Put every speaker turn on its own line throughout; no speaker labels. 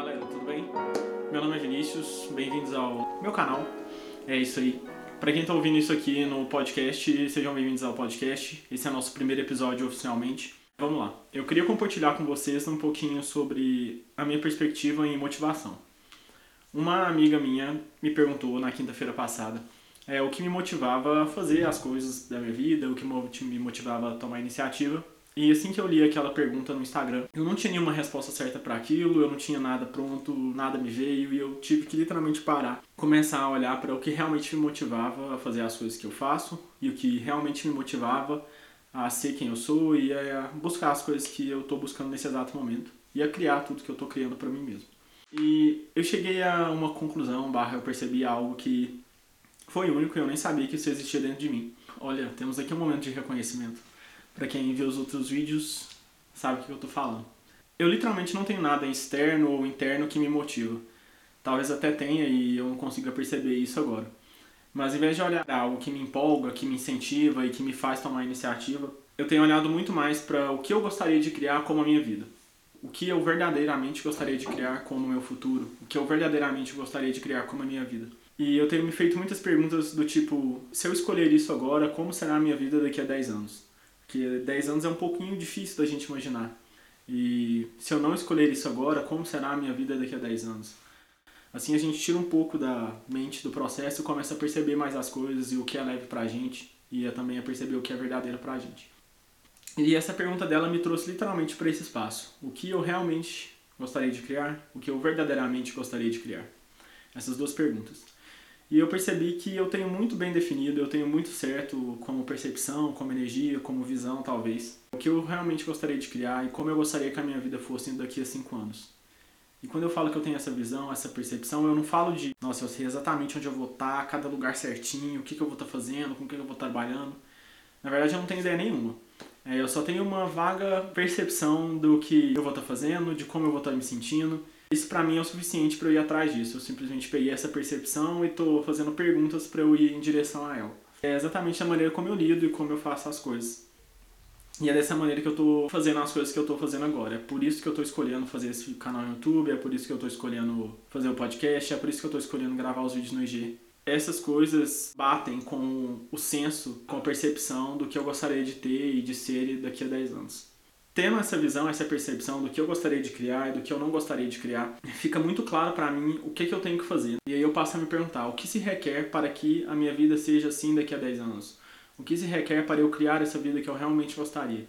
galera, tudo bem? Meu nome é Vinícius, bem-vindos ao meu canal. É isso aí. Para quem tá ouvindo isso aqui no podcast, sejam bem-vindos ao podcast. Esse é nosso primeiro episódio oficialmente. Vamos lá. Eu queria compartilhar com vocês um pouquinho sobre a minha perspectiva em motivação. Uma amiga minha me perguntou na quinta-feira passada é, o que me motivava a fazer as coisas da minha vida, o que me motivava a tomar iniciativa. E assim que eu li aquela pergunta no Instagram, eu não tinha nenhuma resposta certa para aquilo, eu não tinha nada pronto, nada me veio e eu tive que literalmente parar, começar a olhar para o que realmente me motivava a fazer as coisas que eu faço e o que realmente me motivava a ser quem eu sou e a buscar as coisas que eu estou buscando nesse exato momento e a criar tudo que eu estou criando para mim mesmo. E eu cheguei a uma conclusão, barra eu percebi algo que foi único e eu nem sabia que isso existia dentro de mim. Olha, temos aqui um momento de reconhecimento. Para quem viu os outros vídeos, sabe o que eu estou falando. Eu literalmente não tenho nada externo ou interno que me motiva. Talvez até tenha e eu não consiga perceber isso agora. Mas em vez de olhar algo que me empolga, que me incentiva e que me faz tomar iniciativa, eu tenho olhado muito mais para o que eu gostaria de criar como a minha vida. O que eu verdadeiramente gostaria de criar como o meu futuro. O que eu verdadeiramente gostaria de criar como a minha vida. E eu tenho me feito muitas perguntas do tipo: se eu escolher isso agora, como será a minha vida daqui a 10 anos? Porque 10 anos é um pouquinho difícil da gente imaginar. E se eu não escolher isso agora, como será a minha vida daqui a 10 anos? Assim a gente tira um pouco da mente do processo e começa a perceber mais as coisas e o que é leve pra gente e é também a perceber o que é verdadeiro pra gente. E essa pergunta dela me trouxe literalmente para esse espaço. O que eu realmente gostaria de criar? O que eu verdadeiramente gostaria de criar? Essas duas perguntas. E eu percebi que eu tenho muito bem definido, eu tenho muito certo como percepção, como energia, como visão, talvez. O que eu realmente gostaria de criar e como eu gostaria que a minha vida fosse daqui a cinco anos. E quando eu falo que eu tenho essa visão, essa percepção, eu não falo de, nossa, eu sei exatamente onde eu vou estar, cada lugar certinho, o que, que eu vou estar fazendo, com o que eu vou estar trabalhando. Na verdade, eu não tenho ideia nenhuma. É, eu só tenho uma vaga percepção do que eu vou estar fazendo, de como eu vou estar me sentindo. Isso para mim é o suficiente para eu ir atrás disso. Eu simplesmente peguei essa percepção e estou fazendo perguntas para eu ir em direção a ela. É exatamente a maneira como eu lido e como eu faço as coisas. E é dessa maneira que eu tô fazendo as coisas que eu tô fazendo agora. É por isso que eu tô escolhendo fazer esse canal no YouTube, é por isso que eu tô escolhendo fazer o podcast, é por isso que eu tô escolhendo gravar os vídeos no IG. Essas coisas batem com o senso, com a percepção do que eu gostaria de ter e de ser daqui a 10 anos. Tendo essa visão, essa percepção do que eu gostaria de criar e do que eu não gostaria de criar, fica muito claro para mim o que, que eu tenho que fazer. E aí eu passo a me perguntar o que se requer para que a minha vida seja assim daqui a 10 anos o que se requer para eu criar essa vida que eu realmente gostaria?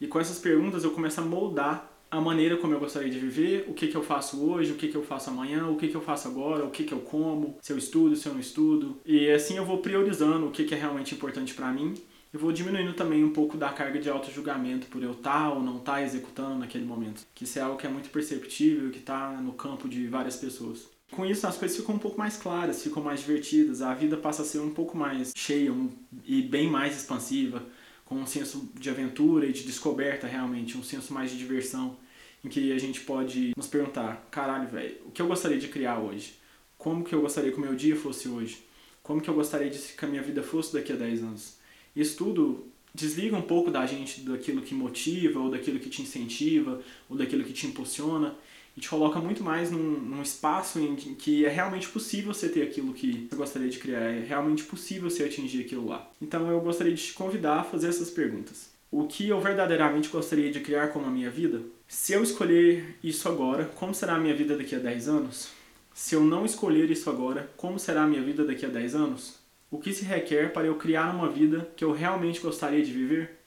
E com essas perguntas eu começo a moldar a maneira como eu gostaria de viver, o que, que eu faço hoje, o que, que eu faço amanhã, o que, que eu faço agora, o que, que eu como, se eu estudo, se eu não estudo. E assim eu vou priorizando o que, que é realmente importante para mim e vou diminuindo também um pouco da carga de auto-julgamento por eu estar tá ou não estar tá executando naquele momento. Que isso é algo que é muito perceptível, que está no campo de várias pessoas. Com isso, as coisas ficam um pouco mais claras, ficam mais divertidas, a vida passa a ser um pouco mais cheia um, e bem mais expansiva, com um senso de aventura e de descoberta realmente, um senso mais de diversão, em que a gente pode nos perguntar: caralho, velho, o que eu gostaria de criar hoje? Como que eu gostaria que o meu dia fosse hoje? Como que eu gostaria de que a minha vida fosse daqui a 10 anos? Isso tudo desliga um pouco da gente daquilo que motiva, ou daquilo que te incentiva, ou daquilo que te impulsiona e te coloca muito mais num, num, espaço em que é realmente possível você ter aquilo que você gostaria de criar, é realmente possível você atingir aquilo lá. Então eu gostaria de te convidar a fazer essas perguntas. O que eu verdadeiramente gostaria de criar como a minha vida? Se eu escolher isso agora, como será a minha vida daqui a 10 anos? Se eu não escolher isso agora, como será a minha vida daqui a 10 anos? O que se requer para eu criar uma vida que eu realmente gostaria de viver?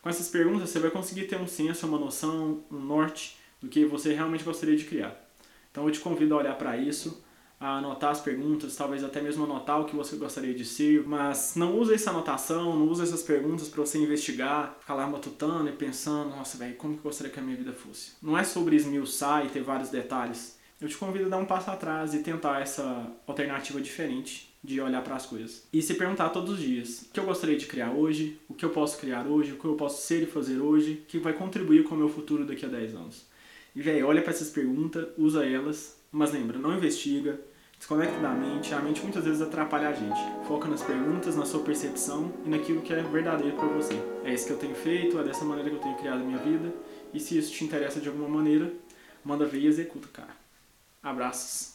Com essas perguntas você vai conseguir ter um senso, uma noção, um norte do que você realmente gostaria de criar. Então eu te convido a olhar para isso, a anotar as perguntas, talvez até mesmo anotar o que você gostaria de ser, mas não use essa anotação, não use essas perguntas para você investigar, ficar lá matutando e pensando, nossa, velho, como que eu gostaria que a minha vida fosse. Não é sobre esmiuçar e ter vários detalhes. Eu te convido a dar um passo atrás e tentar essa alternativa diferente de olhar para as coisas. E se perguntar todos os dias: o que eu gostaria de criar hoje? O que eu posso criar hoje? O que eu posso ser e fazer hoje? Que vai contribuir com o meu futuro daqui a 10 anos? E, velho, olha para essas perguntas, usa elas, mas lembra, não investiga, desconecta da mente. A mente muitas vezes atrapalha a gente. Foca nas perguntas, na sua percepção e naquilo que é verdadeiro para você. É isso que eu tenho feito, é dessa maneira que eu tenho criado a minha vida. E se isso te interessa de alguma maneira, manda ver e executa, cara. Abraços.